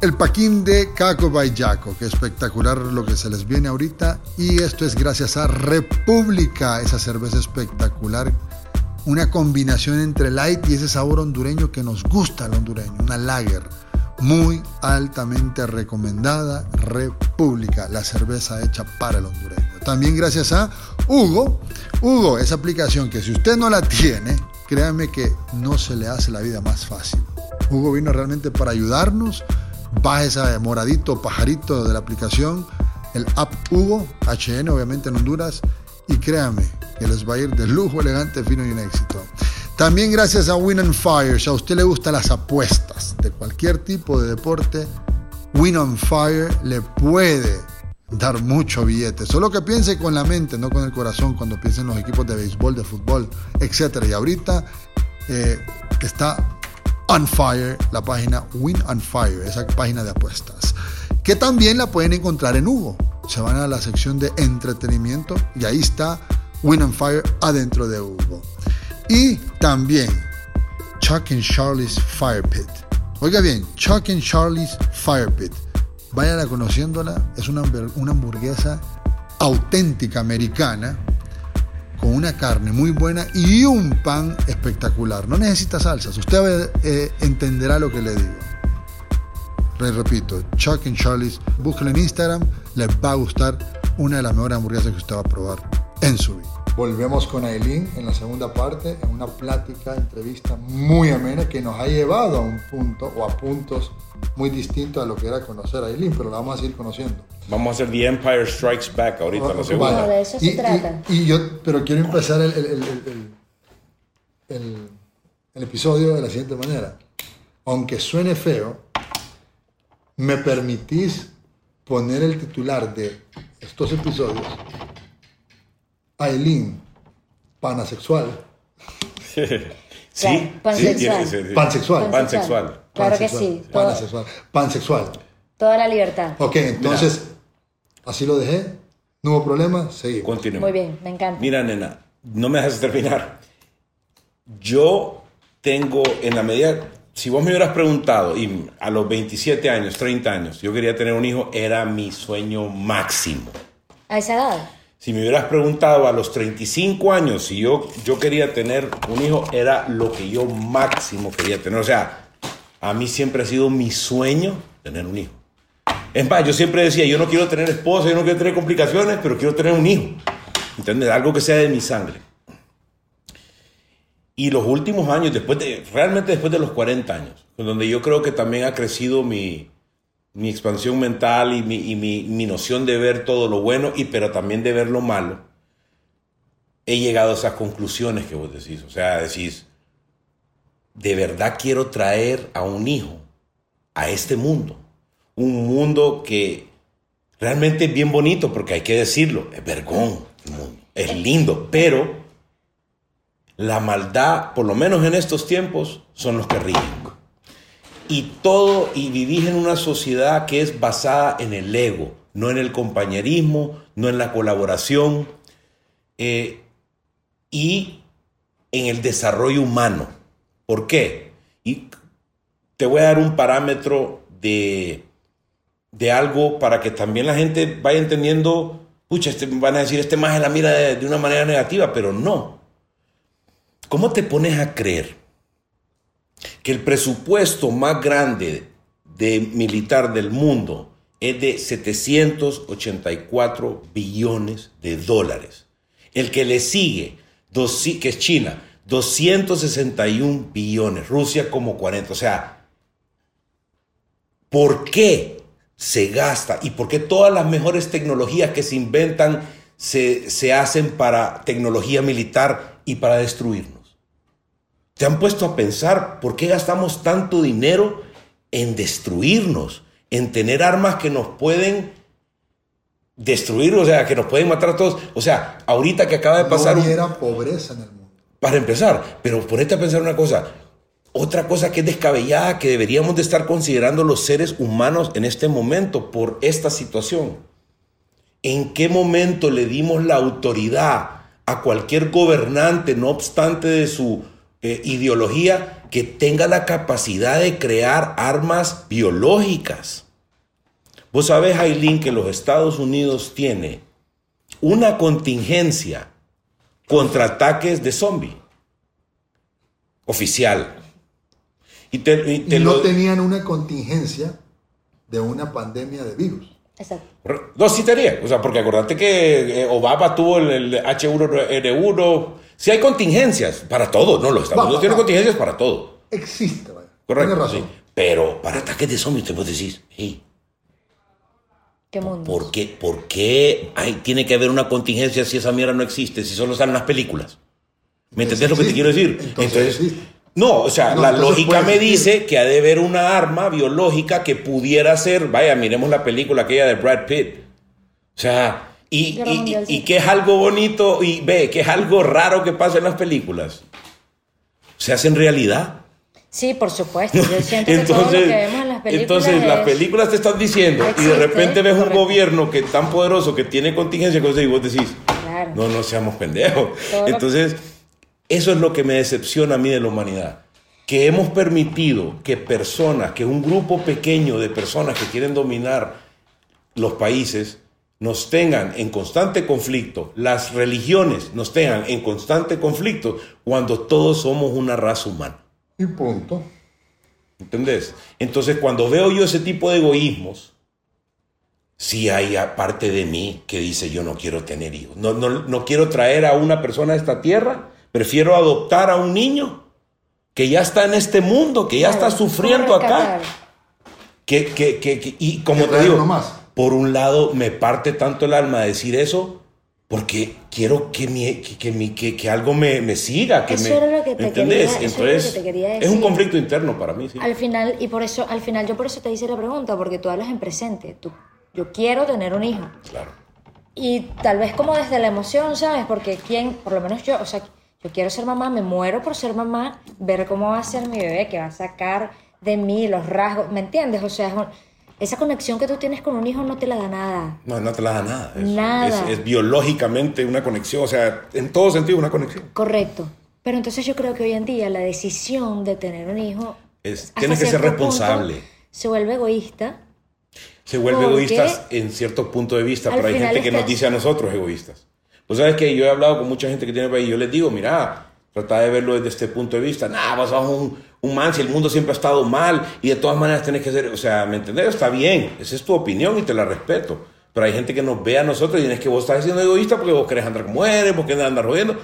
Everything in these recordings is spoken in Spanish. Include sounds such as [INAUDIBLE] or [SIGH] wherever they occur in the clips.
el paquín de Caco Jaco, que espectacular lo que se les viene ahorita. Y esto es gracias a República, esa cerveza espectacular. Una combinación entre light y ese sabor hondureño que nos gusta al hondureño, una lager muy altamente recomendada, República, la cerveza hecha para el hondureño. También gracias a Hugo. Hugo, esa aplicación que si usted no la tiene, créanme que no se le hace la vida más fácil. Hugo vino realmente para ayudarnos baje ese moradito pajarito de la aplicación, el app Hugo, HN obviamente en Honduras, y créanme que les va a ir de lujo, elegante, fino y en éxito. También gracias a Win on Fire, si a usted le gustan las apuestas de cualquier tipo de deporte, Win on Fire le puede dar mucho billete. Solo que piense con la mente, no con el corazón, cuando piense en los equipos de béisbol, de fútbol, etc. Y ahorita eh, está on Fire, la página Win on Fire, esa página de apuestas, que también la pueden encontrar en Hugo. Se van a la sección de entretenimiento y ahí está Win on Fire adentro de Hugo. Y también Chuck and Charlie's Fire Pit. Oiga bien, Chuck and Charlie's Fire Pit. Vayan conociéndola, es una hamburguesa auténtica americana con una carne muy buena y un pan espectacular. No necesita salsas. Usted eh, entenderá lo que le digo. repito, Chuck and Charlie's, búsquenlo en Instagram, les va a gustar una de las mejores hamburguesas que usted va a probar en su vida. Volvemos con Aileen en la segunda parte, en una plática, entrevista muy amena que nos ha llevado a un punto o a puntos muy distintos a lo que era conocer a Aileen, pero la vamos a seguir conociendo. Vamos a hacer The Empire Strikes Back ahorita, la segunda. de eso se trata. Y, yo, pero quiero empezar el, el, el, el, episodio de la siguiente manera. Aunque suene feo, me permitís poner el titular de estos episodios Aileen, panasexual. [LAUGHS] sí, pansexual. Sí, pansexual. Pansexual. Claro que sí. Pansexual. Pansexual. Toda la libertad. Ok, entonces, así lo dejé. No hubo problema, seguimos. Continuemos. Muy bien, me encanta. Mira, nena, no me dejes terminar. Yo tengo, en la medida, si vos me hubieras preguntado, y a los 27 años, 30 años, yo quería tener un hijo, era mi sueño máximo. ¿A esa edad? Si me hubieras preguntado a los 35 años si yo, yo quería tener un hijo, era lo que yo máximo quería tener. O sea, a mí siempre ha sido mi sueño tener un hijo. Es más, yo siempre decía, yo no quiero tener esposa, yo no quiero tener complicaciones, pero quiero tener un hijo. ¿Entiendes? Algo que sea de mi sangre. Y los últimos años, después de, realmente después de los 40 años, donde yo creo que también ha crecido mi, mi expansión mental y, mi, noción de ver todo lo bueno, y, pero también de ver lo malo, he llegado a esas conclusiones que vos decís. O sea, decís, de verdad quiero traer a un hijo a este mundo. Un mundo que realmente es bien bonito, porque hay que decirlo, es vergón es lindo, pero la maldad, por lo menos en estos tiempos, son los que ríen y todo, y vivís en una sociedad que es basada en el ego, no en el compañerismo, no en la colaboración eh, y en el desarrollo humano. ¿Por qué? Y te voy a dar un parámetro de, de algo para que también la gente vaya entendiendo, pucha, este, van a decir, este más la mira de una manera negativa, pero no. ¿Cómo te pones a creer que el presupuesto más grande de militar del mundo es de 784 billones de dólares. El que le sigue, que es China, 261 billones, Rusia como 40. O sea, ¿por qué se gasta y por qué todas las mejores tecnologías que se inventan se, se hacen para tecnología militar y para destruirnos? ¿Te han puesto a pensar por qué gastamos tanto dinero en destruirnos, en tener armas que nos pueden destruir, o sea, que nos pueden matar a todos? O sea, ahorita que acaba de pasar... No hubiera pobreza en el mundo. Para empezar, pero ponete a pensar una cosa. Otra cosa que es descabellada, que deberíamos de estar considerando los seres humanos en este momento por esta situación. ¿En qué momento le dimos la autoridad a cualquier gobernante, no obstante de su eh, ideología que tenga la capacidad de crear armas biológicas. Vos sabés, Aileen, que los Estados Unidos tiene una contingencia contra ataques de zombie. Oficial. Y, te, y, te y no lo... tenían una contingencia de una pandemia de virus. Exacto. No, sí tenía. O sea, porque acordate que eh, Obama tuvo el, el H1N1. Sí hay contingencias para todo. No, los Estados Unidos tienen contingencias para todo. Existe, vaya. Correcto. Tiene razón. sí. Pero para ataques de zombies, te puedes decir, hey, ¿Qué mundo? ¿por qué, por qué hay, tiene que haber una contingencia si esa mierda no existe, si solo están las películas? ¿Me entendés lo que te quiero decir? Entonces, existe. no, o sea, No, la entonces lógica me dice que ha de haber una arma biológica que pudiera ser, vaya, miremos la película aquella de Brad Pitt. O sea, y, y- Mundial, y- sí. y que es algo bonito y ve, que es algo raro que pasa en las películas. Se hacen realidad. Sí, por supuesto. Yo siento que todo lo Entonces, que vemos en las películas entonces las películas te están diciendo y de repente ves un gobierno que tan poderoso que tiene contingencia cosas y vos decís, Claro. no, no seamos pendejos. Todo Entonces, eso es lo que me decepciona a mí de la humanidad. Que hemos permitido que personas, que un grupo pequeño de personas que quieren dominar los países nos tengan en constante conflicto, las religiones nos tengan en constante conflicto cuando todos somos una raza humana. Y punto. ¿Entendés? Entonces, cuando veo yo ese tipo de egoísmos, sí hay parte de mí que dice yo no quiero tener hijos. No, no, no quiero traer a una persona a esta tierra. Prefiero adoptar a un niño que ya está en este mundo, que ya está sufriendo ¿cómo acá. Que, que, que- que- y como te digo. Por un lado me parte tanto el alma decir eso, porque quiero que, mi, que, que mi- que- que algo me, me siga. Que Eso me, era lo que te ¿entendés? quería- eso era lo Entonces, que te quería es un decir. conflicto interno para mí. Sí. Al final, y por eso, al final, yo por eso te hice la pregunta, porque tú hablas en presente. Tú, yo quiero tener un hijo. Claro. Y tal vez como desde la emoción, ¿sabes? Porque quién, por lo menos yo, o sea, yo quiero ser mamá, me muero por ser mamá, ver cómo va a ser mi bebé, que va a sacar de mí los rasgos, ¿me entiendes? O sea, es un- esa conexión que tú tienes con un hijo no te la da nada. No, no te la da nada. Es, Nada. Es, es biológicamente una conexión, o sea, en todo sentido una conexión. Correcto. Pero entonces yo creo que hoy en día la decisión de tener un hijo Es, tienes que ser punto, responsable. se vuelve egoísta. Se vuelve egoístas en cierto punto de vista, pero hay gente que nos dice a nosotros egoístas. Pues sabes que yo he hablado con mucha gente que tiene país y yo les digo, mira, trata de verlo desde este punto de vista. Nah, vos sos un, un man, si el mundo siempre ha estado mal y de todas maneras tenés que ser, o sea, ¿me entendés? Está bien, esa es tu opinión y te la respeto. Pero hay gente que nos ve a nosotros y tienes que vos estás siendo egoísta porque vos querés andar como eres, porque andar jodiendo.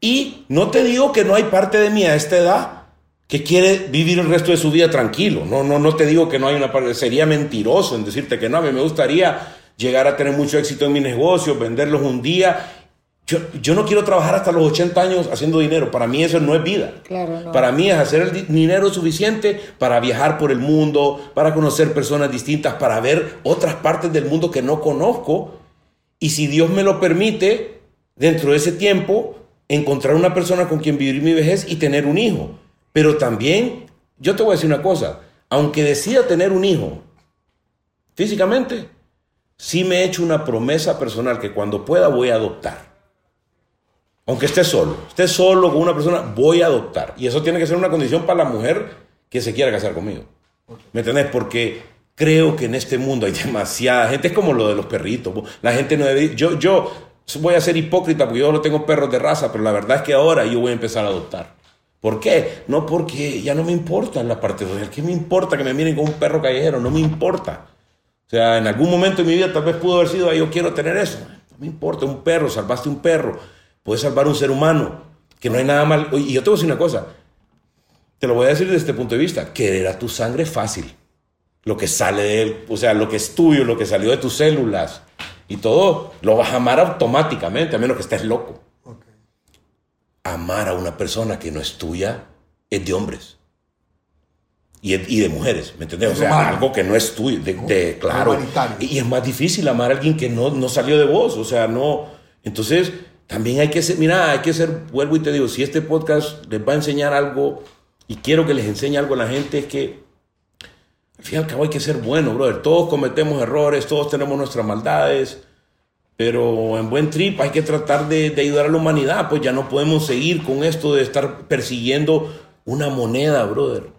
Y no te digo que no hay parte de mí a esta edad que quiere vivir el resto de su vida tranquilo. No, no, no te digo que no hay una parte, sería mentiroso en decirte que no. A mí me gustaría llegar a tener mucho éxito en mi negocio, venderlos un día. Yo, yo no quiero trabajar hasta los 80 años haciendo dinero. Para mí eso no es vida. Claro, no. Para mí es hacer el di- dinero suficiente para viajar por el mundo, para conocer personas distintas, para ver otras partes del mundo que no conozco. Y si Dios me lo permite, dentro de ese tiempo, encontrar una persona con quien vivir mi vejez y tener un hijo. Pero también, yo te voy a decir una cosa, aunque decida tener un hijo físicamente, sí me he hecho una promesa personal que cuando pueda voy a adoptar. Aunque esté solo, esté solo con una persona, voy a adoptar. Y eso tiene que ser una condición para la mujer que se quiera casar conmigo. ¿Me entendés? Porque creo que en este mundo hay [LAUGHS] demasiada gente. Es como lo de los perritos. La gente no debe. Yo, yo voy a ser hipócrita porque yo no tengo perros de raza, pero la verdad es que ahora yo voy a empezar a adoptar. ¿Por qué? No porque ya no me importa la parte social. ¿Qué me importa que me miren con un perro callejero? No me importa. O sea, en algún momento de mi vida tal vez pudo haber sido, "Ay, yo quiero tener eso. No me importa, un perro, salvaste un perro. Puedes salvar un ser humano. Que no hay nada mal. Y yo te voy a decir una cosa. Te lo voy a decir desde este punto de vista. Querer a tu sangre es fácil. Lo que sale de él, o sea, lo que es tuyo, lo que salió de tus células y todo, lo vas a amar automáticamente, a menos que estés loco. Ok. Amar a una persona que no es tuya es de hombres. Y, de mujeres, ¿me entiendes? O sea, humano. algo que no es tuyo, de, de- claro. Y es más difícil amar a alguien que no, no salió de vos, o sea, no. Entonces, también hay que ser, mira, hay que ser, vuelvo y te digo, si este podcast les va a enseñar algo y quiero que les enseñe algo a la gente, es que al fin y al cabo hay que ser bueno, brother. Todos cometemos errores, todos tenemos nuestras maldades. Pero en buen trip hay que tratar de, de ayudar a la humanidad, pues ya no podemos seguir con esto de estar persiguiendo una moneda, brother.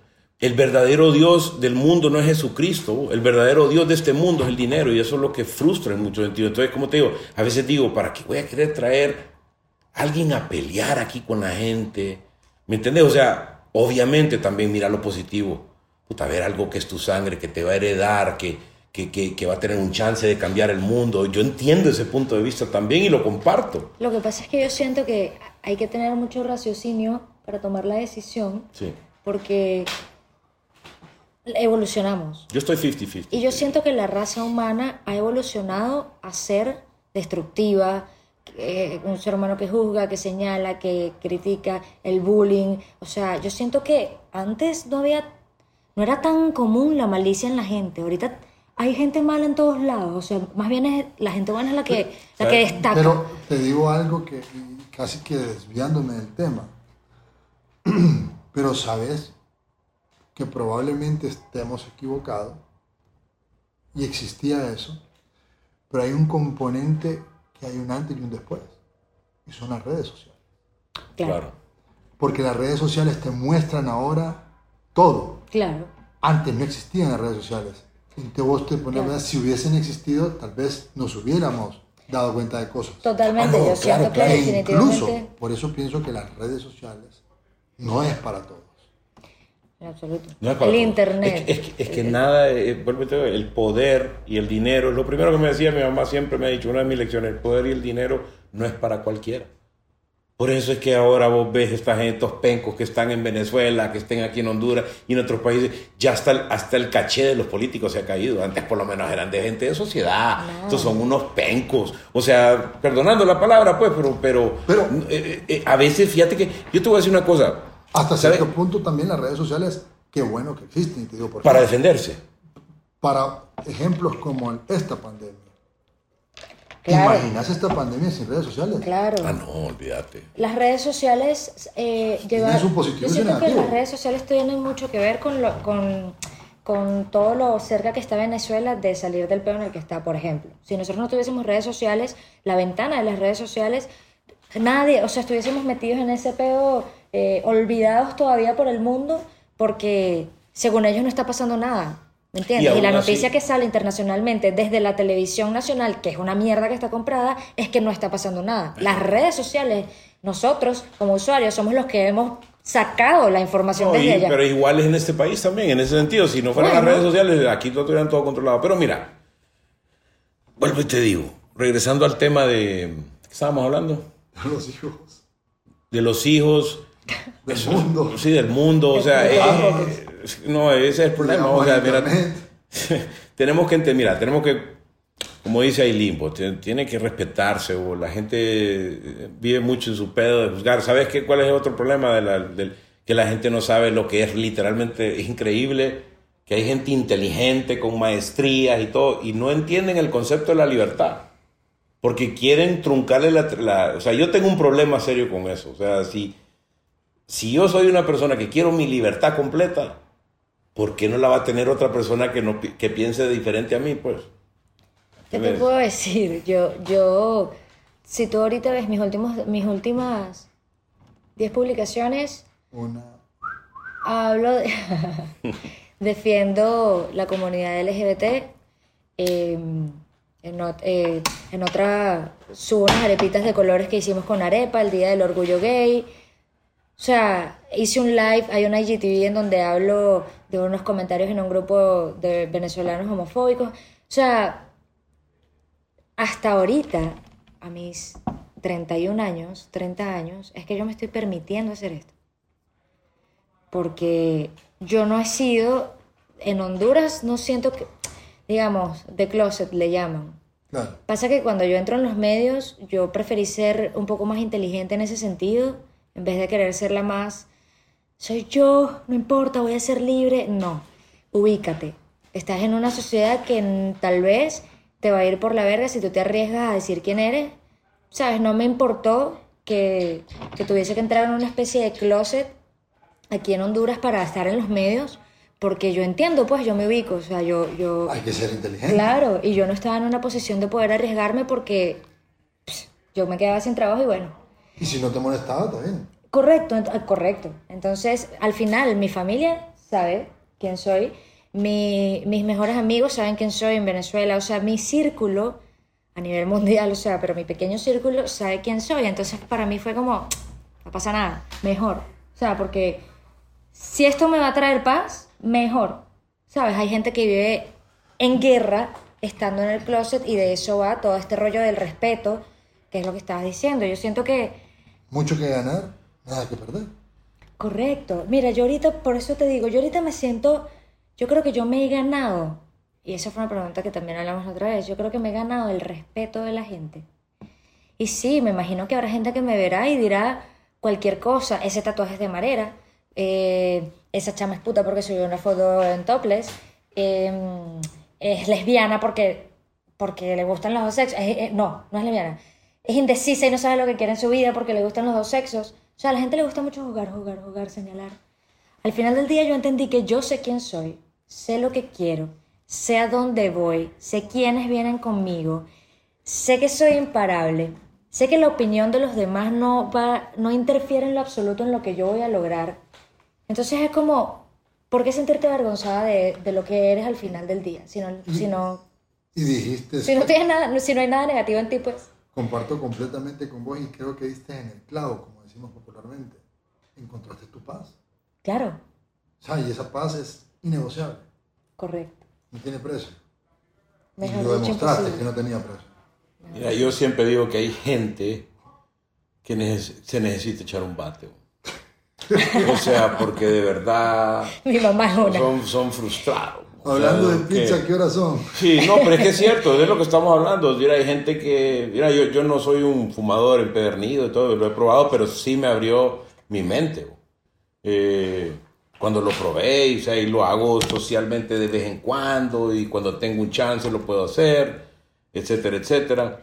El verdadero Dios del mundo no es Jesucristo, el verdadero Dios de este mundo es el dinero y eso es lo que frustra en muchos sentidos. Entonces, como te digo, a veces digo, ¿para qué voy a querer traer a alguien a pelear aquí con la gente? ¿Me entiendes? O sea, obviamente también mira lo positivo. Puta, ver algo que es tu sangre, que te va a heredar, que, que, que, que va a tener un chance de cambiar el mundo. Yo entiendo ese punto de vista también y lo comparto. Lo que pasa es que yo siento que hay que tener mucho raciocinio para tomar la decisión, Sí. porque evolucionamos. Yo estoy 50-50. Y yo siento que la raza humana ha evolucionado a ser destructiva, eh, un ser humano que juzga, que señala, que critica, el bullying. O sea, yo siento que antes no había, no era tan común la malicia en la gente. Ahorita hay gente mala en todos lados. O sea, más bien es, la gente buena es la que, la que destaca. Pero te digo algo que casi que desviándome del tema. [CLEARS THROAT] Pero sabes que probablemente estemos equivocados y existía eso, pero hay un componente que hay un antes y un después, y son las redes sociales. claro. Porque las redes sociales te muestran ahora todo. claro. Antes no existían las redes sociales. Entonces vos te pones a Claro. ver, si hubiesen existido, tal vez nos hubiéramos dado cuenta de cosas. Totalmente. Ah, no, yo siento claro, que claro. E incluso, por eso pienso que las redes sociales no es para todos. En absoluto. No es para el todos. internet. Es que, es que- es que nada, eh, el poder y el dinero, lo primero que me decía mi mamá siempre me ha dicho, una de mis lecciones, el poder y el dinero no es para cualquiera. Por eso es que ahora vos ves esta gente, estos pencos que están en Venezuela, que estén aquí en Honduras y en otros países, ya hasta el, hasta el caché de los políticos se ha caído. Antes por lo menos eran de gente de sociedad. No. Estos son unos pencos. O sea, perdonando la palabra, pues, pero, pero, Pero- eh, eh, eh, a veces, fíjate que yo te voy a decir una cosa. Hasta ¿sabes? cierto punto también las redes sociales, qué bueno que existen, y te digo por. Para defenderse. Para ejemplos como esta pandemia. ¿Te Claro. imaginas esta pandemia sin redes sociales? Claro. Ah, no, olvídate. Las redes sociales eh, llevan- su positivo yo siento que las redes sociales tienen mucho que ver con, lo, con, con todo lo cerca que está Venezuela de salir del peo en el que está, por ejemplo. Si nosotros no tuviésemos redes sociales, la ventana de las redes sociales, nadie, o sea, estuviésemos metidos en ese peo, eh, olvidados todavía por el mundo, porque según ellos no está pasando nada. ¿Me entiendes? Y Y, la así- noticia que sale internacionalmente desde la televisión nacional, que es una mierda que está comprada, es que no está pasando nada. Las redes sociales, nosotros como usuarios somos los que hemos sacado la información No, desde y- pero igual es en este país también, en ese sentido. Si no fueran Bueno. las redes sociales, aquí lo tuvieran todo controlado. Pero mira, vuelvo y te digo, regresando al tema de. ¿Qué estábamos hablando? Los hijos De los hijos. [LAUGHS] del mundo. Sí, del mundo. O sea, eh, no, ese es el problema. O sea, mira, [LAUGHS] tenemos que entender, mira, tenemos que, como dice Aileen, pues, tiene, tiene que respetarse, o la gente eh, vive mucho en su pedo de juzgar. ¿Sabes qué, cuál es el otro problema? De la, del- que la gente no sabe lo que es literalmente es increíble, que hay gente inteligente, con maestrías y todo, y no entienden el concepto de la libertad. Porque quieren truncarle la, la- O sea, yo tengo un problema serio con eso. O sea, si, si yo soy una persona que quiero mi libertad completa, ¿por qué no la va a tener otra persona que, no, pi- que piense diferente a mí? Pues. ¿Qué te ves? puedo decir? Yo, yo, si tú ahorita ves mis, últimos, mis últimas 10 publicaciones, Una. hablo de... [LAUGHS] defiendo la comunidad LGBT. eh, en, ot- eh, en otra subo unas arepitas de colores que hicimos con arepa, el Día del Orgullo Gay. O sea, hice un live, hay una IGTV en donde hablo de unos comentarios en un grupo de venezolanos homofóbicos. O sea, hasta ahorita, a mis 31 años, 30 años, es que yo me estoy permitiendo hacer esto. Porque yo no he sido, en Honduras no siento que, digamos, de closet le llaman. Claro. Pasa que cuando yo entro en los medios, yo preferí ser un poco más inteligente en ese sentido, en vez de querer ser la más, soy yo, no importa, voy a ser libre. No, ubícate. Estás en una sociedad que tal vez te va a ir por la verga si tú te arriesgas a decir quién eres. ¿Sabes? No me importó que, que tuviese que entrar en una especie de closet aquí en Honduras para estar en los medios, porque yo entiendo, pues yo me ubico, o sea, yo... yo Hay que ser inteligente. Claro, y yo no estaba en una posición de poder arriesgarme porque pss, yo me quedaba sin trabajo y bueno, Y si no te molestaba, bien. Correcto, correcto. Entonces, al final, mi familia sabe quién soy, mi- mis mejores amigos saben quién soy en Venezuela, o sea, mi círculo a nivel mundial, o sea, pero mi pequeño círculo sabe quién soy. Entonces, para mí fue como, no pasa nada, mejor. O sea, porque si esto me va a traer paz, mejor. ¿Sabes? Hay gente que vive en guerra estando en el closet y de eso va todo este rollo del respeto, que es lo que estabas diciendo. Yo siento que Mucho que ganar, nada que perder. Correcto. Mira, yo ahorita, por eso te digo, yo ahorita me siento, yo creo que yo me he ganado, y esa fue una pregunta que también hablamos la otra vez, yo creo que me he ganado el respeto de la gente. Y sí, me imagino que habrá gente que me verá y dirá cualquier cosa, ese tatuaje es de marera, eh, esa chama es puta porque subió una foto en topless, eh, es lesbiana porque, porque le gustan los dos sexos, no, no es lesbiana, es indecisa y no sabe lo que quiere en su vida porque le gustan los dos sexos. O sea, a la gente le gusta mucho jugar, jugar, jugar, señalar. Al final del día yo entendí que yo sé quién soy, sé lo que quiero, sé a dónde voy, sé quiénes vienen conmigo, sé que soy imparable, sé que la opinión de los demás no, va, no interfiere en lo absoluto en lo que yo voy a lograr. Entonces es como, ¿por qué sentirte avergonzada de, de lo que eres al final del día? Si no, si no, Y dijiste, si no, tienes nada, si no hay nada negativo en ti, pues... comparto completamente con vos y creo que diste en el clavo, como decimos popularmente. Encontraste tu paz. Claro, O sea, y esa paz es innegociable, correcto. no tiene precio. Y lo demostraste imposible. que no tenía precio. Mira, yo siempre digo que hay gente que neces- se necesita echar un bate. [LAUGHS] O sea, porque de verdad Mi mamá es una. son, son frustrados. Hablando de pizza, que- ¿qué horas son? Sí, no, pero es que es cierto, es lo que estamos hablando. Mira, hay gente que, mira, yo, yo no soy un fumador empedernido y todo, lo he probado, pero sí me abrió mi mente. Eh, cuando lo probé, y, o sea, y lo hago socialmente de vez en cuando, y cuando tengo un chance lo puedo hacer, etcétera, etcétera.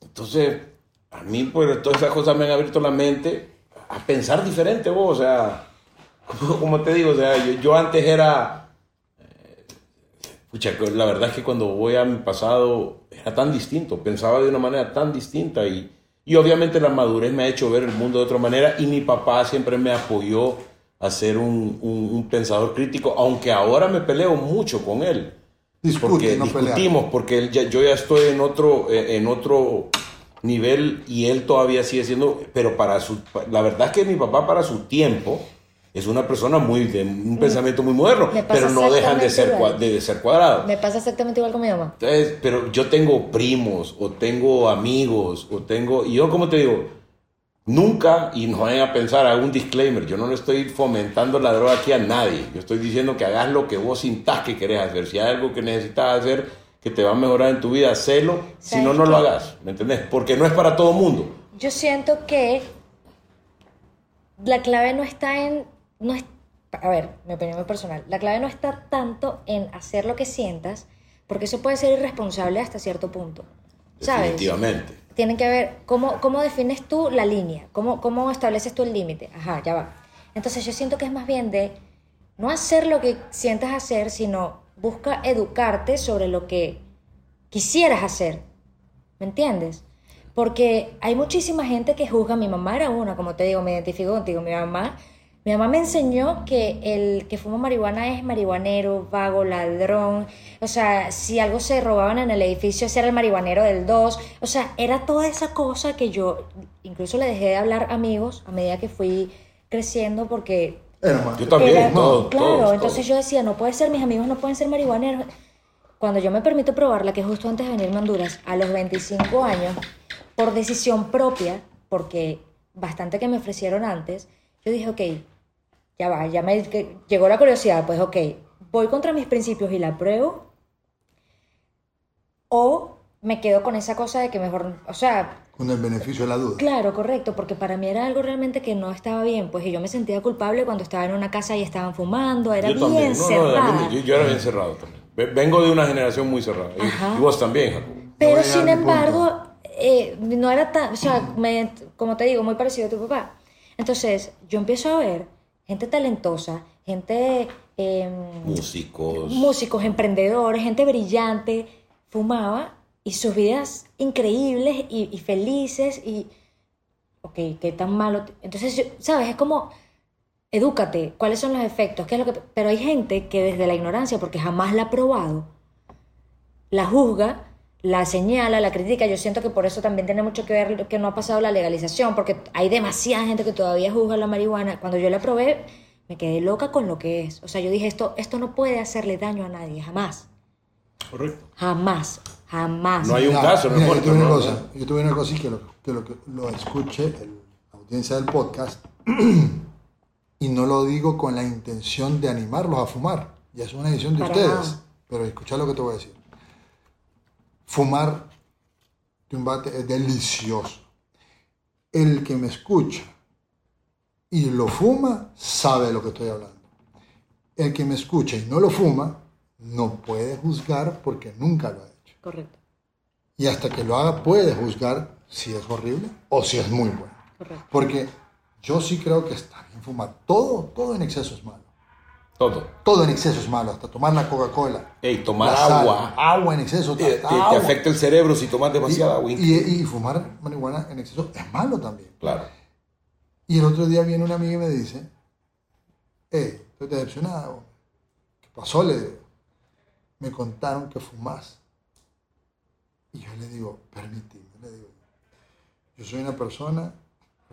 Entonces, a mí, pues, todas esas cosas me han abierto la mente a pensar diferente, vos, o sea, [LAUGHS] como, como te digo, o sea, yo, yo antes era Pucha, la verdad es que cuando voy a mi pasado era tan distinto, pensaba de una manera tan distinta y, y obviamente la madurez me ha hecho ver el mundo de otra manera y mi papá siempre me apoyó a ser un, un- un pensador crítico, aunque ahora me peleo mucho con él. Discute, porque no discutimos, porque él ya- yo ya estoy en otro, eh, en otro nivel y él todavía sigue siendo, pero para su, la verdad es que mi papá para su tiempo es una persona muy de un pensamiento muy moderno, pero no dejan de ser, de, de ser cuadrados. Me pasa exactamente igual con mi mamá. Entonces, pero yo tengo primos o tengo amigos o tengo, y yo como te digo, nunca, y no vayan a pensar, hago un disclaimer, yo no le estoy fomentando la droga aquí a nadie, yo estoy diciendo que hagas lo que vos sintás que querés hacer, si hay algo que necesitas hacer que te va a mejorar en tu vida, hacelo, si ¿Sabes no, no lo hagas, ¿me entendés? Porque no es para todo mundo. Yo siento que la clave no está en. No es, a ver, mi opinión muy personal. La clave no está tanto en hacer lo que sientas, porque eso puede ser irresponsable hasta cierto punto. ¿Sabes? Definitivamente. Tienen que ver cómo, cómo defines tú la línea, cómo, cómo estableces tú el límite. Ajá, ya va. Entonces yo siento que es más bien de no hacer lo que sientas hacer, sino busca educarte sobre lo que quisieras hacer. ¿Me entiendes? Porque hay muchísima gente que juzga. Mi mamá era una, como te digo, me identifico contigo. Mi mamá, mi mamá me enseñó que el que fuma marihuana es marihuanero, vago, ladrón. O sea, si algo se robaban en el edificio, ese era el marihuanero del 2. O sea, era toda esa cosa que yo incluso le dejé de hablar amigos a medida que fui creciendo porque Hermano. Yo también, era- todos, claro, todos, entonces todos. yo decía, no puede ser, mis amigos no pueden ser marihuaneros. Cuando yo me permito probarla, que justo antes de venirme a Honduras, a los 25 años, por decisión propia, porque bastante que me ofrecieron antes, yo dije, ok, ya va, ya me que- llegó la curiosidad, pues ok, voy contra mis principios y la pruebo, o me quedo con esa cosa de que mejor, o sea, Con el beneficio de la duda. Claro, correcto, porque para mí era algo realmente que no estaba bien, pues y yo me sentía culpable cuando estaba en una casa y estaban fumando, era Yo bien también. No, no, a cerrada. mí- yo, yo era bien cerrado también. Ve- Vengo de una generación muy cerrada. Y- Ajá. Y vos también. Pero sin embargo, eh, no era tan, o sea, me- como te digo, muy parecido a tu papá. Entonces, yo empiezo a ver gente talentosa, gente, eh, Músicos. músicos, emprendedores, gente brillante, fumaba y sus vidas increíbles y, y felices y ok, ¿qué tan malo? Entonces, ¿sabes? Es como, edúcate, ¿cuáles son los efectos? ¿Qué es lo que... Pero hay gente que desde la ignorancia, porque jamás la ha probado, la juzga, la señala, la critica. Yo siento que por eso también tiene mucho que ver que no ha pasado la legalización, porque hay demasiada gente que todavía juzga la marihuana. Cuando yo la probé, me quedé loca con lo que es. O sea, yo dije, esto, esto no puede hacerle daño a nadie, jamás. Correcto. Jamás, jamás. No hay un caso, no mira, importa, Yo ¿no? una cosa, yo a una cosa y que lo, que lo, que lo escuche el- la audiencia del podcast [CLEARS THROAT] y no lo digo con la intención de animarlos a fumar, ya es una decisión de Para ustedes, nada. pero escucha lo que te voy a decir. Fumar de un bate es delicioso. El que me escucha y lo fuma sabe de lo que estoy hablando. El que me escucha y no lo fuma no puede juzgar porque nunca lo ha hecho. Correcto, Y hasta que lo haga puede juzgar si es horrible o si es muy bueno. correcto. Porque yo sí creo que está bien fumar. Todo, todo en exceso es malo. Todo. Todo en exceso es malo. Hasta tomar la Coca-Cola. Ey, tomar sal, agua. Agua en exceso. Te, te- afecta el cerebro si tomas demasiada agua. y, y- y fumar marihuana en exceso es malo también. Claro. Y el otro día viene una amiga y me dice, hey, estoy decepcionado. ¿Qué pasó? Le digo, me contaron que fumas. Y yo le digo, permíteme, le digo, yo soy una persona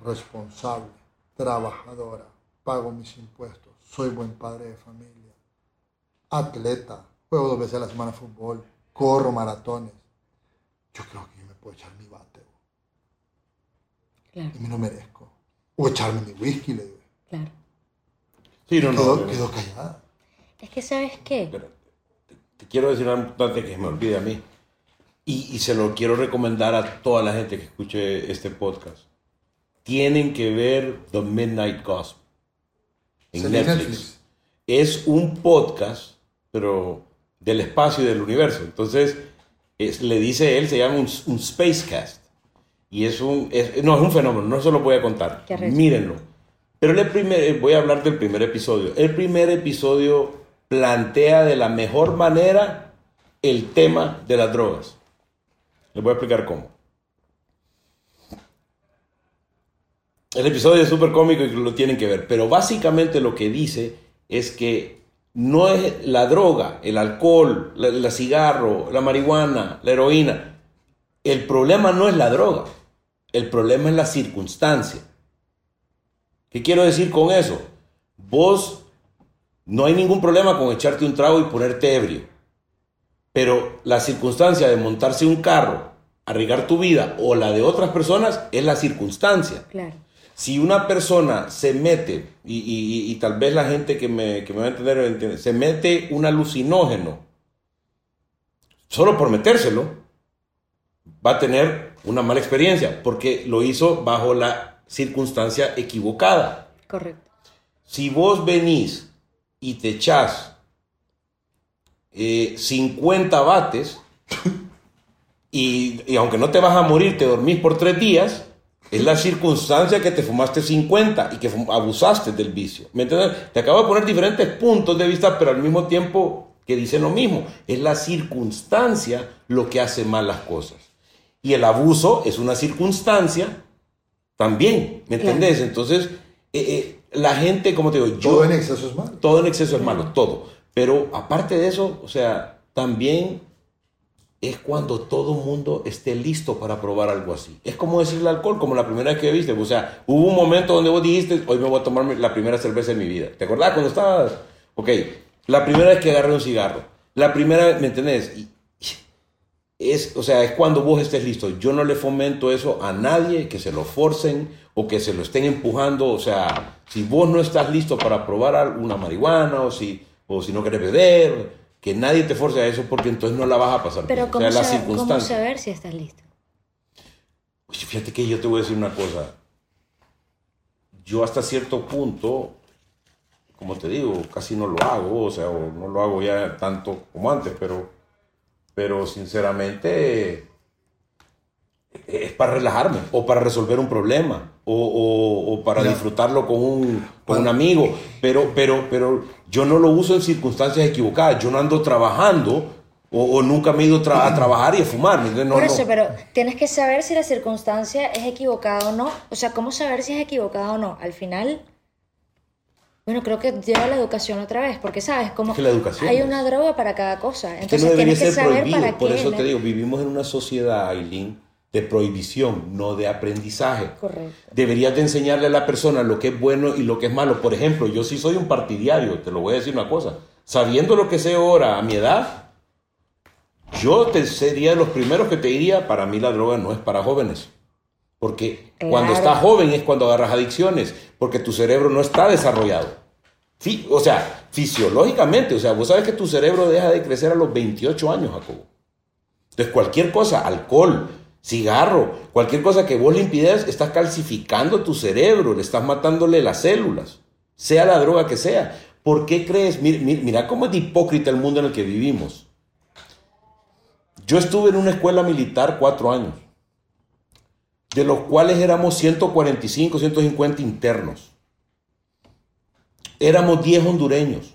responsable, trabajadora, pago mis impuestos, soy buen padre de familia, atleta, juego dos veces a la semana fútbol, corro maratones. Yo creo que yo me puedo echar mi bate Claro, y me lo merezco. O echarme mi whisky, le digo. claro. Sí, no, no. quedó, obviamente. quedó callada. Es que, ¿sabes qué? Pero te, te quiero decir algo importante que se me olvide a mí. Y, y se lo quiero recomendar a toda la gente que escuche este podcast. Tienen que ver The Midnight Gospel en Netflix. Netflix. Es un podcast, pero del espacio y del universo. Entonces, es- le dice él, se llama un, un Spacecast. Y es un, es- no, es un fenómeno, no se lo voy a contar. Mírenlo. Pero el primer, eh, voy a hablar del primer episodio. El primer episodio plantea de la mejor manera el tema de las drogas. Les voy a explicar cómo. El episodio es súper cómico y lo tienen que ver, pero básicamente lo que dice es que no es la droga, el alcohol, la cigarro, la marihuana, la heroína. El problema no es la droga, el problema es la circunstancia. ¿Qué quiero decir con eso? Vos no hay ningún problema con echarte un trago y ponerte ebrio. Pero la circunstancia de montarse un carro, arriesgar tu vida o la de otras personas es la circunstancia. Claro. Si una persona se mete, y, y- y tal vez la gente que me, que me va a entender, se mete un alucinógeno, solo por metérselo, va a tener una mala experiencia, porque lo hizo bajo la circunstancia equivocada. Correcto. Si vos venís y te echás eh, 50 bates, y, y aunque no te vas a morir, te dormís por tres días, es la circunstancia que te fumaste 50 y que abusaste del vicio. ¿Me entiendes? Te acabo de poner diferentes puntos de vista, pero al mismo tiempo que dicen lo mismo. Es la circunstancia lo que hace mal las cosas. Y el abuso es una circunstancia también, ¿me Claro. entendés? Entonces, eh, eh, la gente, como te digo, yo... Todo en exceso es malo. Todo en exceso es malo, todo. Pero aparte de eso, o sea, también es cuando todo mundo esté listo para probar algo así. Es como decir el alcohol, como la primera vez que viste. O sea, hubo un momento donde vos dijiste, hoy me voy a tomar la primera cerveza de mi vida. ¿Te acordás cuando estabas? Ok, la primera vez que agarré un cigarro. La primera vez, ¿me entendés? Es, o sea, es cuando vos estés listo. Yo no le fomento eso a nadie, que se lo forcen o que se lo estén empujando. O sea, si vos no estás listo para probar una marihuana o si, o si no querés beber, que nadie te force a eso porque entonces no la vas a pasar. Pero bien. ¿cómo, o sea, la saber, ¿cómo circunstancia. saber si estás listo? Oye, Fíjate que yo te voy a decir una cosa. Yo hasta cierto punto, como te digo, casi no lo hago, o sea, o no lo hago ya tanto como antes, pero, pero sinceramente es para relajarme o para resolver un problema o, o- o para disfrutarlo con un, con un Bueno. amigo, pero, pero, pero yo no lo uso en circunstancias equivocadas, yo no ando trabajando O, o nunca me he ido tra- a trabajar y a fumar. No, Por no. eso, pero tienes que saber si la circunstancia es equivocada o no. O sea, ¿cómo saber si es equivocada o no? Al final, bueno, creo que lleva la educación otra vez, porque sabes, Es que educación hay es- una droga para cada cosa. que Entonces no debería tienes que ser saber prohibido. para Por qué. eso te digo, vivimos en una sociedad, Aileen, de prohibición, no de aprendizaje. Correcto. Deberías de enseñarle a la persona lo que es bueno y lo que es malo. Por ejemplo, yo sí soy un partidario, te lo voy a decir una cosa. Sabiendo lo que sé ahora a mi edad, yo te sería de los primeros que te diría, para mí la droga no es para jóvenes. Porque Claro. cuando estás joven es cuando agarras adicciones, porque tu cerebro no está desarrollado. Fi- o sea, fisiológicamente, o sea, vos sabes que tu cerebro deja de crecer a los 28 años, Jacobo. Entonces, cualquier cosa, alcohol, cigarro, cualquier cosa que vos le estás calcificando tu cerebro, le estás matándole las células, sea la droga que sea. ¿Por qué crees? Mira, cómo es hipócrita el mundo en el que vivimos. Yo estuve en una escuela militar cuatro años, de los cuales éramos 145, 150 internos. Éramos 10 hondureños.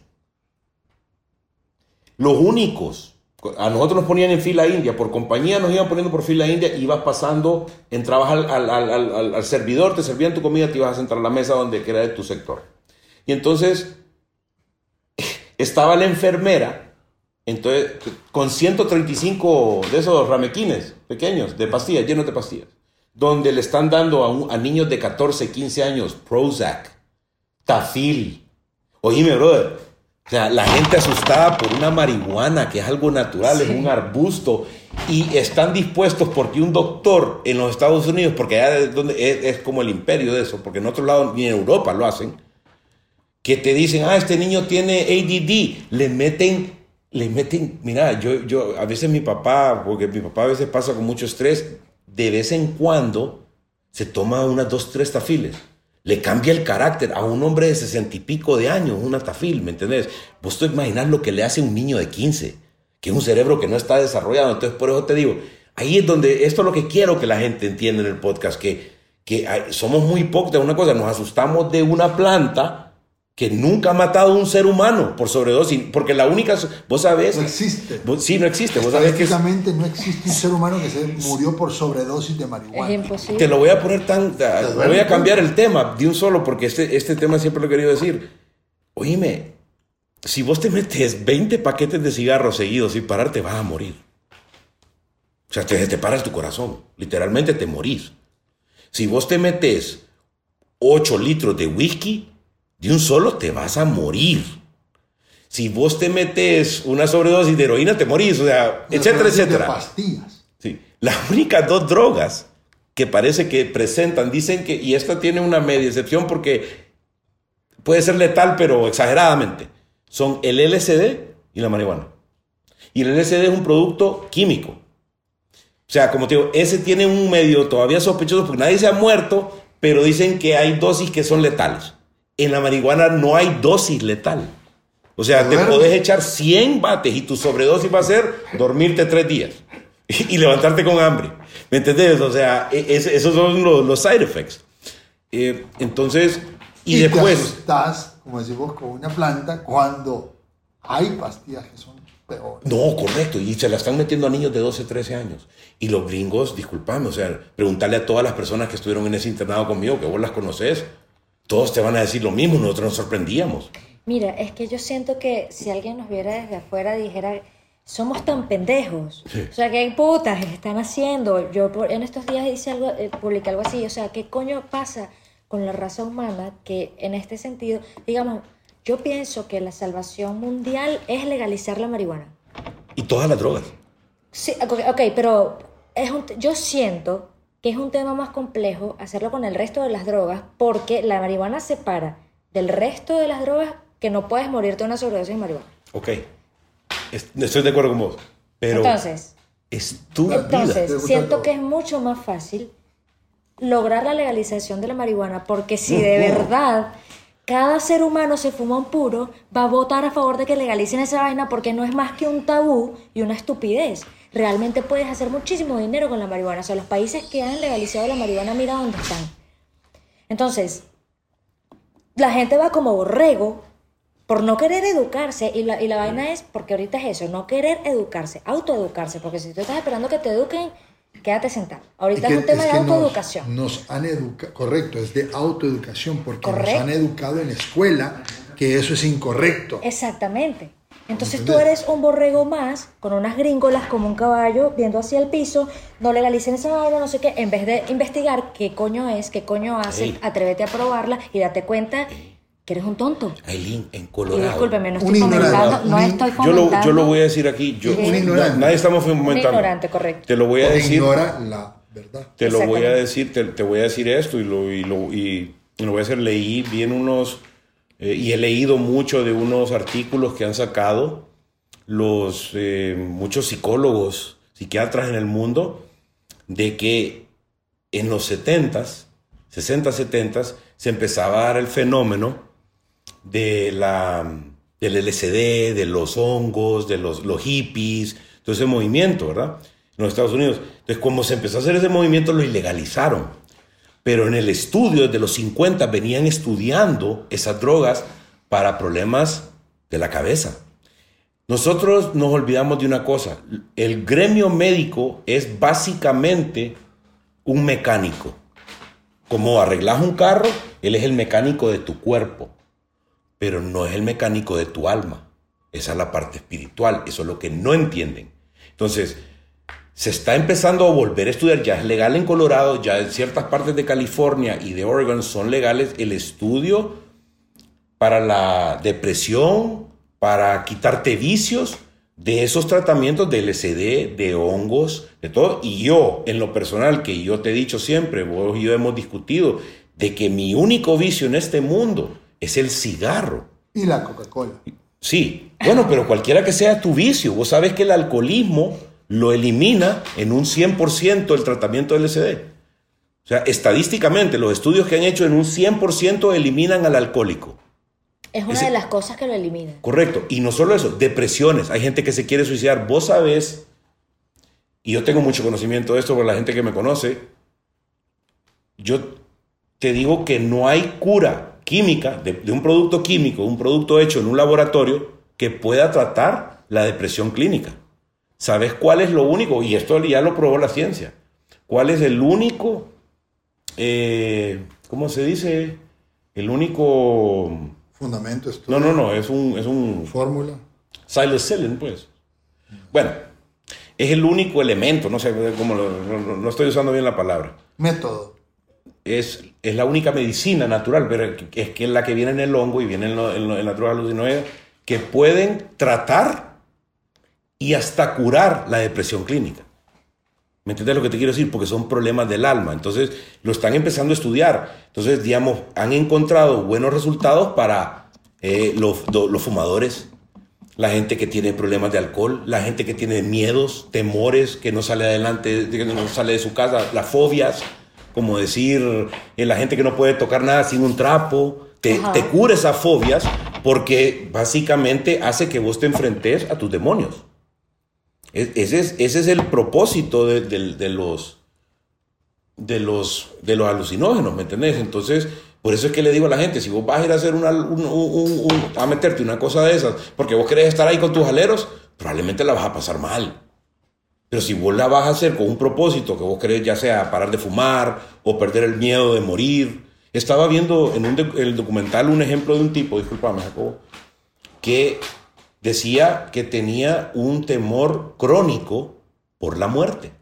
Los únicos, a nosotros nos ponían en fila india, por compañía nos iban poniendo por fila india, ibas pasando, entrabas al, al- al- al- servidor, te servían tu comida, te ibas a sentar a la mesa donde que de tu sector. Y entonces [LAUGHS] estaba la enfermera, entonces con 135 de esos ramequines pequeños, de pastillas, llenos de pastillas, donde le están dando a, un- a niños de 14, 15 años Prozac, Tafil. Oíme, brother. O sea, la gente asustada por una marihuana, que es algo natural, es un arbusto, y están dispuestos porque un doctor en los Estados Unidos, porque allá es, donde, es, es como el imperio de eso, porque en otro lado ni en Europa lo hacen, que te dicen, ah, este niño tiene ADD, le meten, le meten, mira, yo, yo, a veces mi papá, porque mi papá a veces pasa con mucho estrés, de vez en cuando se toma unas dos, tres tafiles. Le cambia el carácter a un hombre de sesenta y pico de años, una tafil, ¿me entendés? Vos te imaginas lo que le hace a un niño de 15, que es un cerebro que no está desarrollado. Entonces, por eso te digo, ahí es donde, esto es lo que quiero que la gente entienda en el podcast, que, que somos muy hipócritas. Una cosa, nos asustamos de una planta que nunca ha matado a un ser humano por sobredosis, porque la única, vos sabés, No existe. vos- sí, no existe, vos sabés que es- Estadísticamente no existe un ser humano que se murió por sobredosis de marihuana. Es imposible. Te lo voy a poner tan. ta- duele, voy a ¿no? cambiar el tema de un solo, porque este, este tema siempre lo he querido decir. Oíme, si vos te metes 20 paquetes de cigarros seguidos sin parar, te vas a morir. O sea, te, te paras tu corazón. Literalmente te morís. Si vos te metes 8 litros de whisky de un solo, te vas a morir. Si vos te metes una sobredosis de heroína, te morís. O sea, etcétera, etcétera. pastillas. Sí. Las [LAUGHS] únicas dos drogas que parece que presentan, dicen que, y esta tiene una media excepción porque puede ser letal, pero exageradamente, son el LSD y la marihuana. Y el LSD es un producto químico. O sea, como te digo, ese tiene un medio todavía sospechoso porque nadie se ha muerto, pero dicen que hay dosis que son letales. En la marihuana no hay dosis letal. O sea, te podés echar 100 bates y tu sobredosis va a ser dormirte tres días [LAUGHS] y levantarte con hambre. ¿Me entendés? O sea, e- esos son los, los side effects. Eh, entonces, y, te después, asustas, como decimos, con una planta cuando hay pastillas que son peores. no, correcto, y se la están metiendo a niños de 12, 13 años. Y los gringos, disculpame, o sea, preguntarle a todas las personas que estuvieron en ese internado conmigo, que vos las conoces, todos te van a decir lo mismo, nosotros nos sorprendíamos. Mira, es que yo siento que si alguien nos viera desde afuera dijera, somos tan pendejos. Sí. O sea, ¿qué putas están haciendo? Yo en estos días hice algo, eh, publiqué algo así. O sea, ¿qué coño pasa con la raza humana que en este sentido, digamos, yo pienso que la salvación mundial es legalizar la marihuana. Y todas las drogas. Sí, ok, ok, pero es un, yo siento que es un tema más complejo hacerlo con el resto de las drogas porque la marihuana separa del resto de las drogas que no puedes morirte de una sobredosis de marihuana. Ok, Es- estoy de acuerdo con vos, pero Entonces, es tu entonces siento que es mucho más fácil lograr la legalización de la marihuana porque si de verdad cada ser humano se fuma un puro, va a votar a favor de que legalicen esa vaina porque no es más que un tabú y una estupidez. Realmente puedes hacer muchísimo dinero con la marihuana. O sea, los países que han legalizado la marihuana, mira dónde están. Entonces, la gente va como borrego por no querer educarse, y la, y la vaina es, porque ahorita es eso, no querer educarse, autoeducarse, porque si tú estás esperando que te eduquen, quédate sentado. Ahorita es, que- un tema es de nos- autoeducación. Nos, han educado, correcto, es de autoeducación, porque Correcto. nos han educado en la escuela que eso es incorrecto. Exactamente. Entonces tú eres un borrego más, con unas gringolas como un caballo, viendo hacia el piso, no legalicen esa vaina, no sé qué, en vez de investigar qué coño es, qué coño hace, Ey. atrévete a probarla y date cuenta que eres un tonto. Aileen, en Y Colorado. discúlpeme, no estoy fomentando, no estoy Yo lo, yo lo voy a decir aquí. Yo, Un ignorante. na- nadie estamos fomentando. Un ignorante, correcto. Te lo voy a decir. ignora la verdad. Te lo voy a decir, te, te voy a decir esto y lo, y lo, y, y lo voy a hacer. Leí bien unos, eh, y he leído mucho de unos artículos que han sacado los, eh, muchos psicólogos, psiquiatras en el mundo, de que en los 70s, 60, 70s, se empezaba a dar el fenómeno de la, del LSD, de los hongos, de los, los hippies, todo ese movimiento, ¿verdad? En los Estados Unidos. Entonces, como se empezó a hacer ese movimiento, lo ilegalizaron. Pero en el estudio, desde los 50, venían estudiando esas drogas para problemas de la cabeza. Nosotros nos olvidamos de una cosa. El gremio médico es básicamente un mecánico. Como arreglas un carro, él es el mecánico de tu cuerpo, pero no es el mecánico de tu alma. Esa es la parte espiritual, eso es lo que no entienden. Entonces, se está empezando a volver a estudiar, ya es legal en Colorado, ya en ciertas partes de California y de Oregon son legales el estudio para la depresión, para quitarte vicios de esos tratamientos de LSD, de hongos, de todo. Y yo, en lo personal, que yo te he dicho siempre, vos y yo hemos discutido, de que mi único vicio en este mundo es el cigarro. Y la Coca-Cola. Sí, bueno, pero cualquiera que sea tu vicio, vos sabes que el alcoholismo lo elimina en un 100% el tratamiento del LSD. O sea, estadísticamente, los estudios que han hecho en un 100% eliminan al alcohólico. Es una Ese- de las cosas que lo eliminan. Correcto. Y no solo eso, depresiones. Hay gente que se quiere suicidar. Vos sabés, y yo tengo mucho conocimiento de esto por la gente que me conoce, yo te digo que no hay cura química de, de un producto químico, un producto hecho en un laboratorio que pueda tratar la depresión clínica. ¿Sabes cuál es lo único? Y esto ya lo probó la ciencia. ¿Cuál es el único, eh, ¿cómo se dice? El único... Fundamento, estudio, No, no, no, es un, es un fórmula. psilocybin, pues. Bueno, es el único elemento, no sé cómo lo- no, no estoy usando bien la palabra. Método. Es, es la única medicina natural, pero es que es la que viene en el hongo y viene en, lo- en lo- en que pueden tratar y hasta curar la depresión clínica. ¿Me entiendes lo que te quiero decir? Porque son problemas del alma. Entonces, lo están empezando a estudiar. Entonces, digamos, han encontrado buenos resultados para eh, los, do- los fumadores, la gente que tiene problemas de alcohol, la gente que tiene miedos, temores, que no sale adelante, que no sale de su casa, las fobias, como decir, eh, la gente que no puede tocar nada sin un trapo. Te, te cura esas fobias porque básicamente hace que vos te enfrentes a tus demonios. Ese es, ese es el propósito de, de- los, de, los, de los alucinógenos, ¿me entendés? Entonces, por eso es que le digo a la gente, si vos vas a ir a hacer una, un- un- un- a meterte una cosa de esas, porque vos querés estar ahí con tus aleros, probablemente la vas a pasar mal. Pero si vos la vas a hacer con un propósito, que vos querés ya sea parar de fumar o perder el miedo de morir. Estaba viendo en un el documental un ejemplo de un tipo, discúlpame Jacobo, que decía que tenía un temor crónico por la muerte.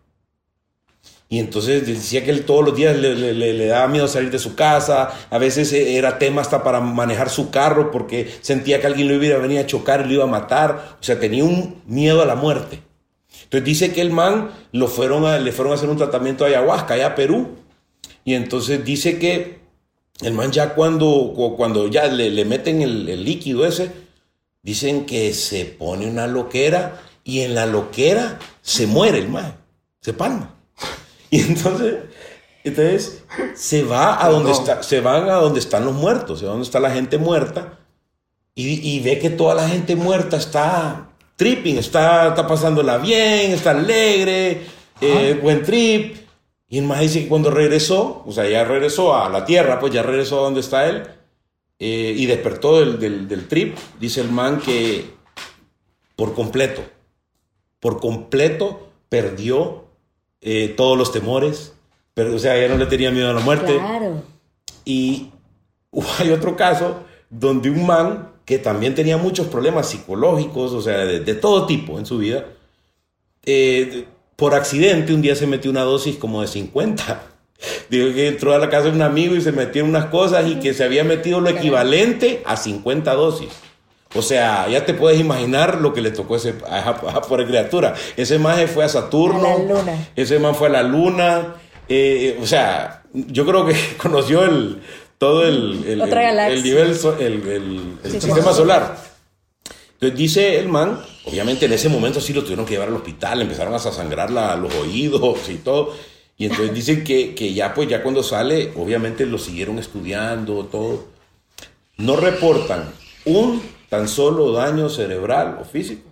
Y entonces decía que él todos los días le, le- le- daba miedo salir de su casa, a veces eh, era tema hasta para manejar su carro porque sentía que alguien lo iba a venir a chocar y lo iba a matar, o sea, tenía un miedo a la muerte. Entonces dice que el man lo fueron le fueron a hacer un tratamiento de ayahuasca allá a Perú, y entonces dice que el man ya cuando, cu- cuando ya le, le meten el líquido ese, dicen que se pone una loquera y en la loquera se muere el man, se palma. [LAUGHS] Y entonces, entonces se va a donde está, se van a donde están los muertos, se va a donde está la gente muerta y, y ve que toda la gente muerta está tripping, está, está pasándola bien, está alegre, eh, buen trip. Y el más dice que cuando regresó, o sea, ya regresó a la tierra, pues ya regresó a donde está él, eh, y despertó del, del- del trip, dice el man que por completo, por completo perdió eh, todos los temores, pero, o sea, ya no le tenía miedo a la muerte. Claro. Y [LAUGHS] hay otro caso donde un man que también tenía muchos problemas psicológicos, o sea, de, de todo tipo en su vida, eh, por accidente un día se metió una dosis como de 50. Digo que entró a la casa de un amigo y se metió unas cosas y que se había metido lo equivalente a 50 dosis. O sea, ya te puedes imaginar lo que le tocó a ese, a esa, a esa pobre criatura. Ese man fue a Saturno. A la luna. Ese man fue a la luna. eh, o sea, yo creo que [LAUGHS] conoció el, todo el, el, el- nivel, el, Sí, sistema solar. Entonces dice el man, obviamente en ese momento sí lo tuvieron que llevar al hospital, empezaron a sangrar la- los oídos y todo. Y entonces dicen que, que ya pues ya cuando sale, obviamente lo siguieron estudiando, todo. No reportan un tan solo daño cerebral o físico.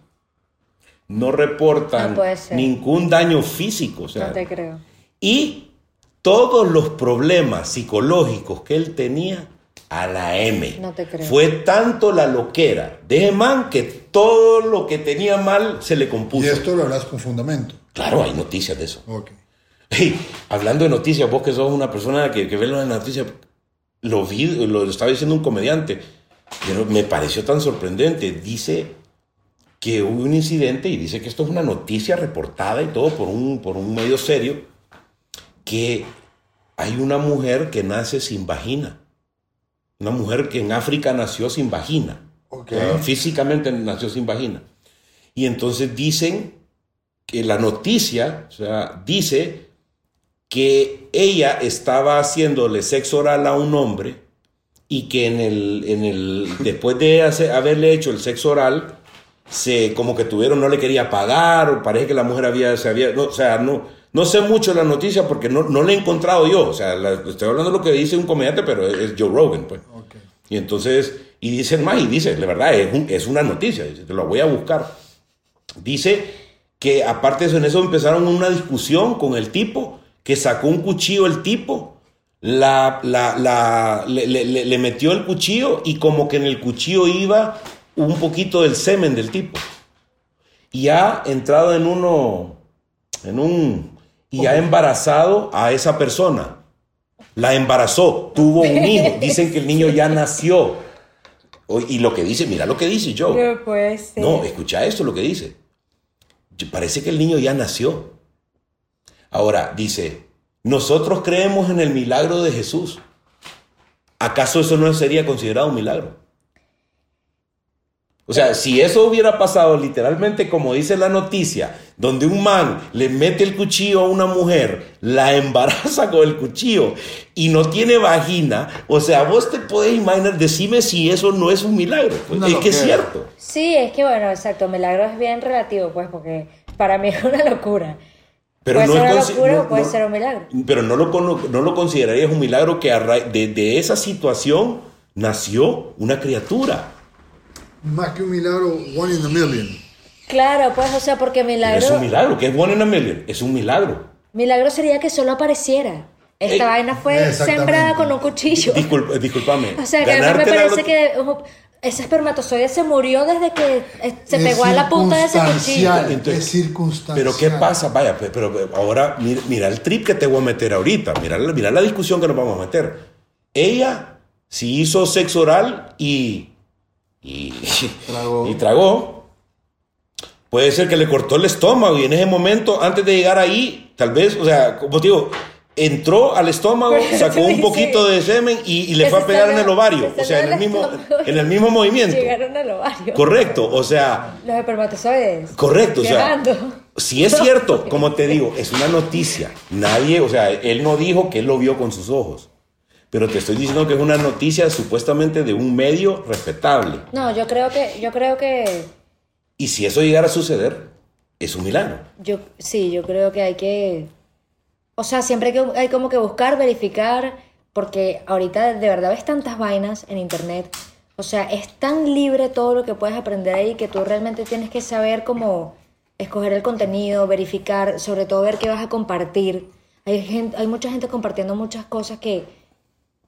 No reportan No ningún daño físico. O sea, No te creo. y todos los problemas psicológicos que él tenía a la M. No te creo. Fue tanto la loquera de man que todo lo que tenía mal se le Y compuso. esto lo hablas con fundamento. Claro, hay noticias de eso. Ok. Hey, hablando de noticias, vos que sos una persona que, que ve las noticias, lo vi, lo estaba diciendo un comediante, pero me pareció tan sorprendente. Dice que hubo un incidente y dice que esto es una noticia reportada y todo por un, por un medio serio, que hay una mujer que nace sin vagina. Una mujer que en África nació sin vagina. O sea, físicamente nació sin vagina. Y entonces dicen que la noticia, o sea, dice que ella estaba haciéndole sexo oral a un hombre y que en el, en el [LAUGHS] después de hacer- haberle hecho el sexo oral, se como que tuvieron, no le quería pagar, o parece que la mujer había, se había, no, o sea, no, no sé mucho la noticia porque no, no la he encontrado yo, o sea, la- estoy hablando de lo que dice un comediante, pero es, es Joe Rogan, pues. Ok. Y entonces, y dicen más, y dice, de verdad, es, un- es una noticia, dice, te lo voy a buscar. Dice que aparte de eso, en eso empezaron una discusión con el tipo, que sacó un cuchillo el tipo, la, la, la- le, le- le- le metió el cuchillo y como que en el cuchillo iba un poquito del semen del tipo. Y ha entrado en uno, en un, y ha embarazado a esa persona. La embarazó, tuvo un hijo. [LAUGHS] Dicen que el niño ya nació. Y lo que dice, mira lo que dice Joe. No puede ser. No, escucha esto lo que dice. Parece que el niño ya nació. Ahora, dice, nosotros creemos en el milagro de Jesús. ¿Acaso eso no sería considerado un milagro? O sea, si eso hubiera pasado literalmente como dice la noticia, donde un man le mete el cuchillo a una mujer, la [LAUGHS] embaraza con el cuchillo y no tiene vagina, o sea, vos te podés imaginar, decime si eso no es un milagro. Pues, es que es cierto. Sí, es que bueno, exacto, milagro es bien relativo, pues, porque para mí es una locura. Pero puede no ser una locura no- o puede no- ser un milagro. Pero no lo, no lo considerarías un milagro que de, de esa situación nació una criatura. Más que un milagro, one in a million. Claro, pues, o sea, porque milagro, Es un milagro, que es one in a million. Es un milagro. milagro sería que solo apareciera. Esta Eh, vaina fue sembrada con un cuchillo. Disculpa, discúlpame. [LAUGHS] O sea, que a mí me parece que ese espermatozoide se murió desde que eh, se pegó a la punta de ese cuchillo. circunstancial, Entonces, es circunstancial. Pero ¿qué pasa? Vaya, pe- pero, ahora mira, mira el trip que te voy a meter ahorita. Mira, la- mira la discusión que nos vamos a meter. Ella sí hizo sexo oral y, y, Tragó. [LAUGHS] y tragó. Puede ser que le cortó el estómago y en ese momento, antes de llegar ahí, tal vez, o sea, como te digo, entró al estómago, sacó un poquito de semen y, y le que fue a pegar en el ovario. O sea, en el mismo, en el mismo movimiento. Llegaron al ovario. Correcto, o sea, Los espermatozoides. Correcto, o sea, si es cierto, [LAUGHS] como te digo, es una noticia. Nadie, o sea, él no dijo que él lo vio con sus ojos. Pero te estoy diciendo que es una noticia supuestamente de un medio respetable. No, yo creo que, yo creo que, Y si eso llegara a suceder, es un milagro. yo, sí, yo creo que hay que, o sea, siempre que, hay como que buscar, verificar, porque ahorita de verdad ves tantas vainas en internet, o sea, es tan libre todo lo que puedes aprender ahí que tú realmente tienes que saber cómo escoger el contenido, verificar, sobre todo ver qué vas a compartir. Hay, gente, hay mucha gente compartiendo muchas cosas que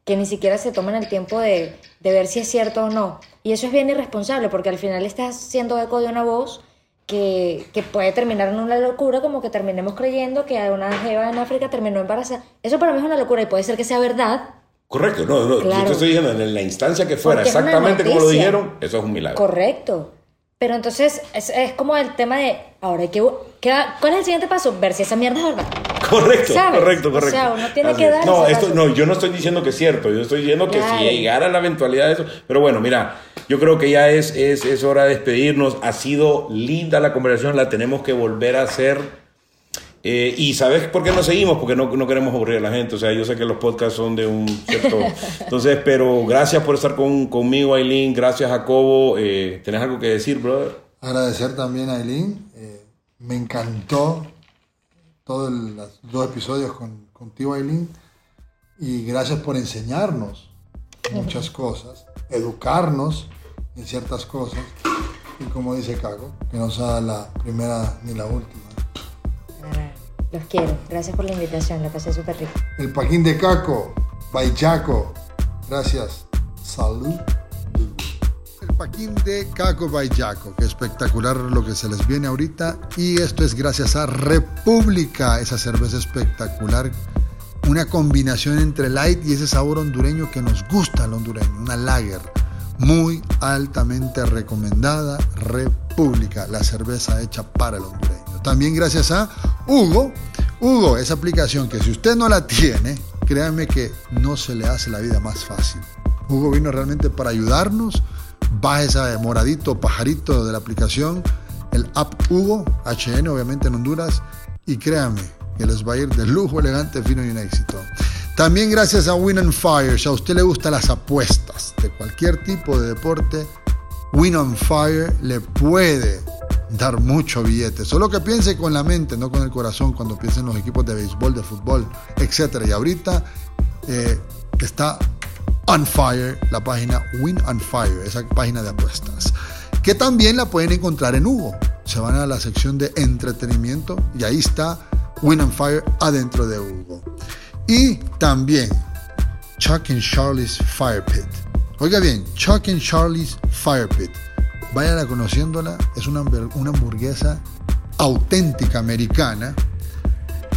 que ni siquiera se toman el tiempo de, de ver si es cierto o no. Y eso es bien irresponsable porque al final estás haciendo eco de una voz que, que, puede terminar en una locura, como que terminemos creyendo que una jeva en África terminó embarazada. Eso para mí es una locura y puede ser que sea verdad. Correcto, no, no, yo te estoy diciendo, en la instancia que fuera, exactamente como lo dijeron, eso es un milagro. Correcto. Pero entonces es, es como el tema de, ahora hay que, ¿cuál es el siguiente paso? Ver si esa mierda es verdad. [LAUGHS] Correcto, correcto, correcto. O sea, uno tiene que dar. No, esto, no, yo no estoy diciendo que es cierto, yo estoy diciendo que si llegara la eventualidad de eso. Pero bueno, mira, yo creo que ya es, es, es hora de despedirnos. Ha sido linda la conversación, la tenemos que volver a hacer eh, y ¿sabes por qué no seguimos? Porque no, no, queremos aburrir a la gente. O sea, yo sé que los podcasts son de un cierto... [LAUGHS] Entonces, pero gracias por estar con, conmigo, Aileen. Gracias, Jacobo. Eh, ¿Tenés algo que decir, brother? Agradecer también a Aileen. Eh, me encantó todos los dos episodios con, contigo, Aileen. Y gracias por enseñarnos muchas cosas, educarnos en ciertas cosas. Y como dice Cago, que no sea la primera ni la última. Los quiero. Gracias por la invitación. La pasé súper rico. El Paquín de Caco. Baichaco. Gracias. Salud. Paquín de Caco Baichaco. Qué espectacular lo que se les viene ahorita. Y esto es gracias a República. Esa cerveza espectacular. Una combinación entre light y ese sabor hondureño que nos gusta al hondureño. Una lager. Muy altamente recomendada. República. La cerveza hecha para el hondureño. También gracias a Hugo. Hugo, esa aplicación que si usted no la tiene, créanme que no se le hace la vida más fácil. Hugo vino realmente para ayudarnos. Baja ese moradito, pajarito de la aplicación, el app Hugo, HN obviamente en Honduras, y créanme que les va a ir de lujo, elegante, fino y un éxito. También gracias a Win on Fire, si a usted le gustan las apuestas de cualquier tipo de deporte, Win on Fire le puede dar mucho billete. Solo que piense con la mente, no con el corazón, cuando piense en los equipos de béisbol, de fútbol, etc. Y ahorita eh, está on fire la página Win on Fire, esa página de apuestas, que también la pueden encontrar en Hugo. Se van a la sección de entretenimiento y ahí está Win on Fire adentro de Hugo. Y también Chuck and Charlie's Fire Pit. Oiga bien, Chuck and Charlie's Fire Pit Vayan conociéndola, es una, una hamburguesa auténtica americana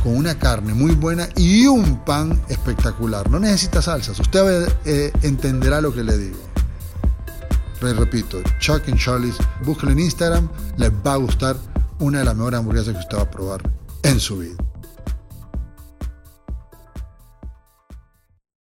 con una carne muy buena y un pan espectacular. No necesita salsas, usted eh, entenderá lo que le digo. repito, Chuck and Charlie's, búsquelo en Instagram, les va a gustar una de las mejores hamburguesas que usted va a probar en su vida.